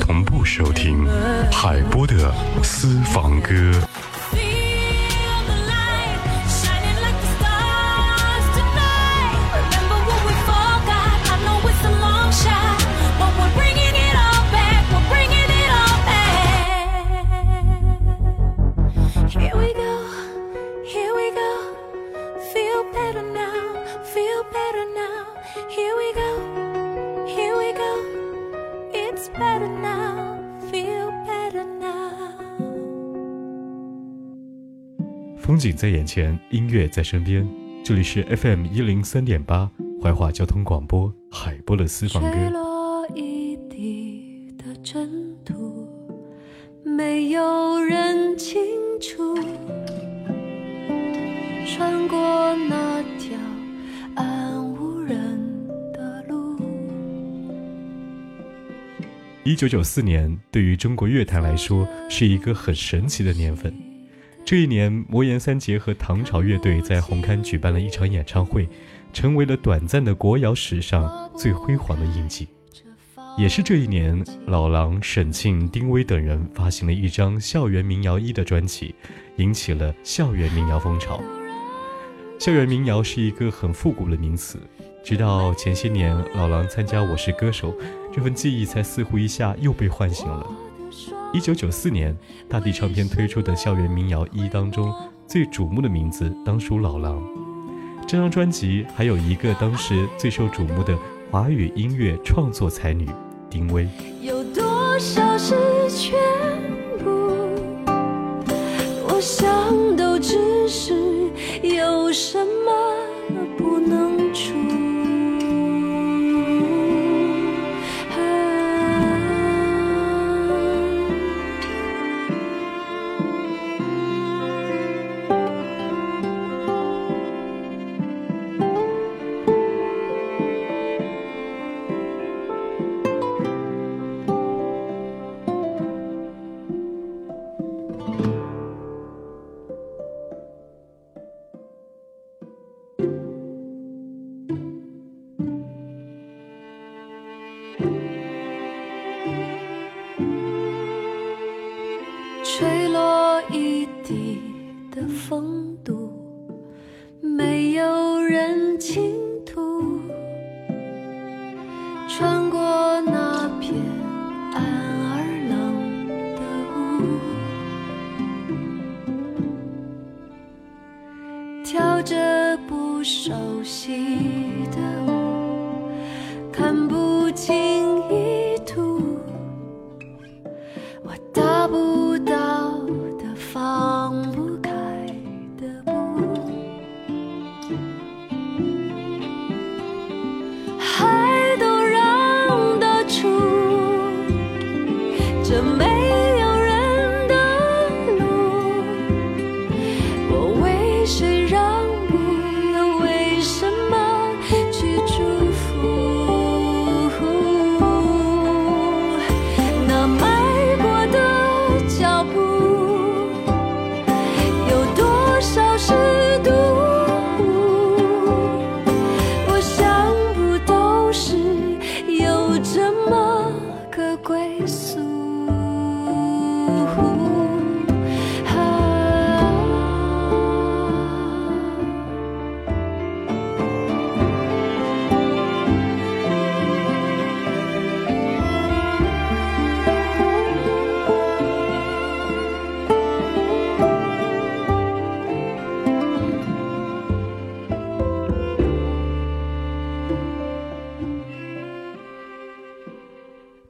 同步收听海波的私房歌。景在眼前，音乐在身边。这里是 FM 一零三点八怀化交通广播海波的私房歌。没有人清楚，穿过那条暗无人的路。一九九四年对于中国乐坛来说是一个很神奇的年份。这一年，魔岩三杰和唐朝乐队在红磡举办了一场演唱会，成为了短暂的国谣史上最辉煌的印记。也是这一年，老狼、沈庆、丁薇等人发行了一张《校园民谣一》的专辑，引起了校园民谣风潮。校园民谣是一个很复古的名词，直到前些年老狼参加《我是歌手》，这份记忆才似乎一下又被唤醒了。一九九四年，大地唱片推出的校园民谣一当中，最瞩目的名字当属老狼。这张专辑还有一个当时最受瞩目的华语音乐创作才女丁薇。有多少是全部？我想都只是有什么不能出。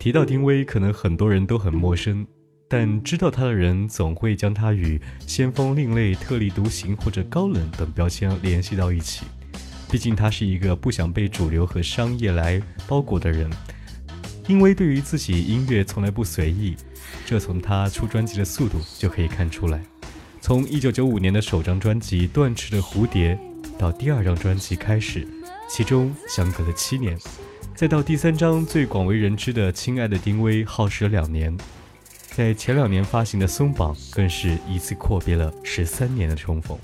提到丁薇，可能很多人都很陌生，但知道他的人总会将他与先锋、另类、特立独行或者高冷等标签联系到一起。毕竟他是一个不想被主流和商业来包裹的人。因为对于自己音乐从来不随意，这从他出专辑的速度就可以看出来。从1995年的首张专辑《断翅的蝴蝶》到第二张专辑《开始》，其中相隔了七年，再到第三张最广为人知的《亲爱的丁薇》，耗时两年。在前两年发行的《松绑》，更是一次阔别了十三年的重逢。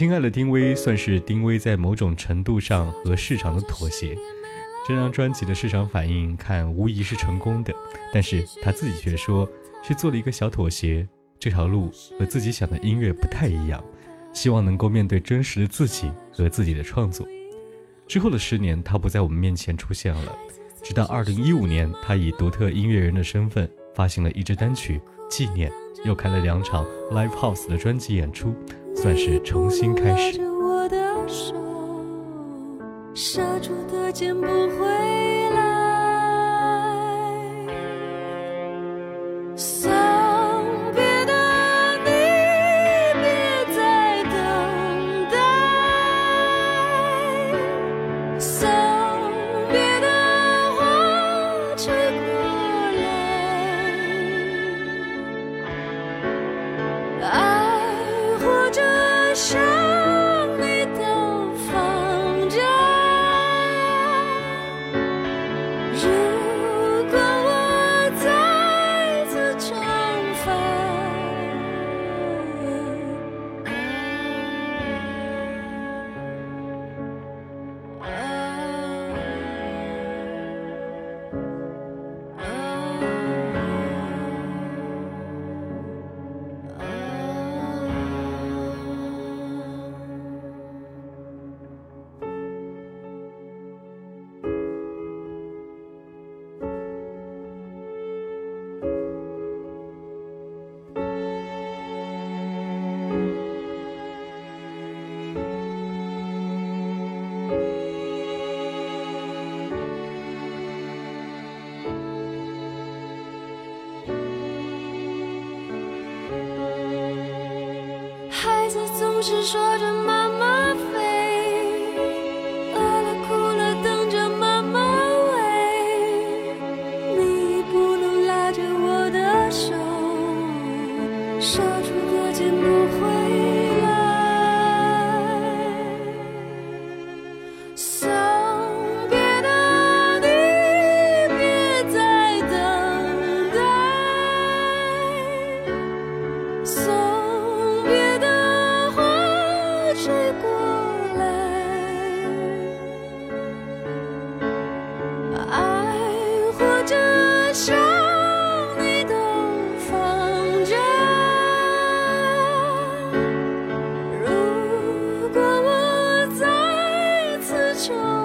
亲爱的丁薇算是丁薇在某种程度上和市场的妥协。这张专辑的市场反应看无疑是成功的，但是他自己却说是做了一个小妥协。这条路和自己想的音乐不太一样，希望能够面对真实的自己和自己的创作。之后的十年，他不在我们面前出现了，直到二零一五年，他以独特音乐人的身份发行了一支单曲《纪念》，又开了两场 Live House 的专辑演出。算是重新开始。不是说着就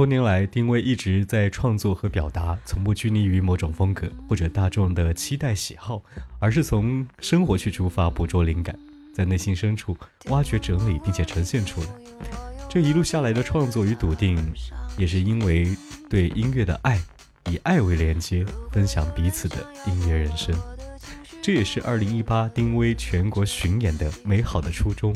多年来，丁薇一直在创作和表达，从不拘泥于某种风格或者大众的期待喜好，而是从生活去出发，捕捉灵感，在内心深处挖掘、整理，并且呈现出来。这一路下来的创作与笃定，也是因为对音乐的爱，以爱为连接，分享彼此的音乐人生。这也是2018丁薇全国巡演的美好的初衷。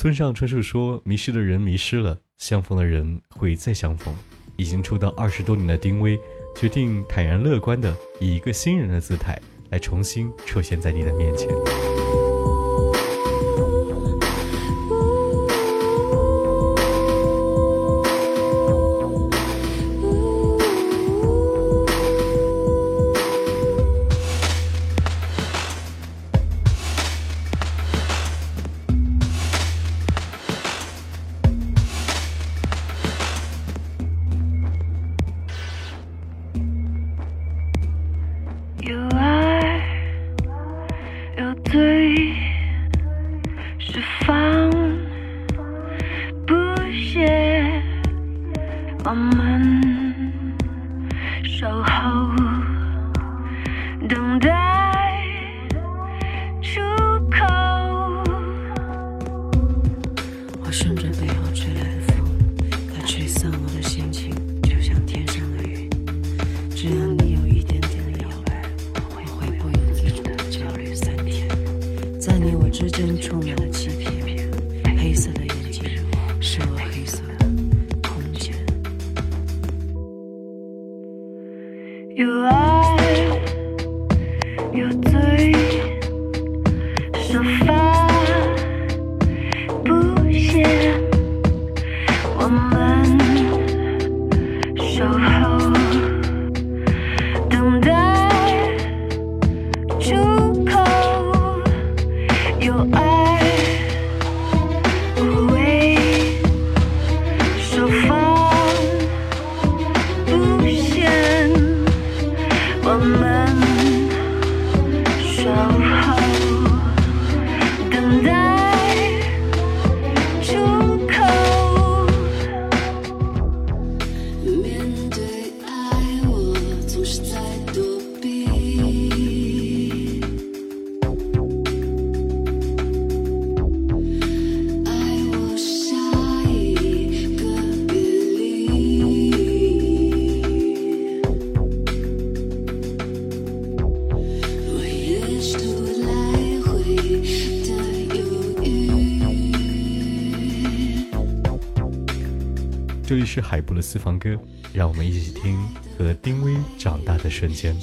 村上春树说：“迷失的人迷失了，相逢的人会再相逢。”已经出道二十多年的丁薇，决定坦然乐观的以一个新人的姿态来重新出现在你的面前。我们守候。我们。是海波的私房歌，让我们一起听和丁薇长大的瞬间。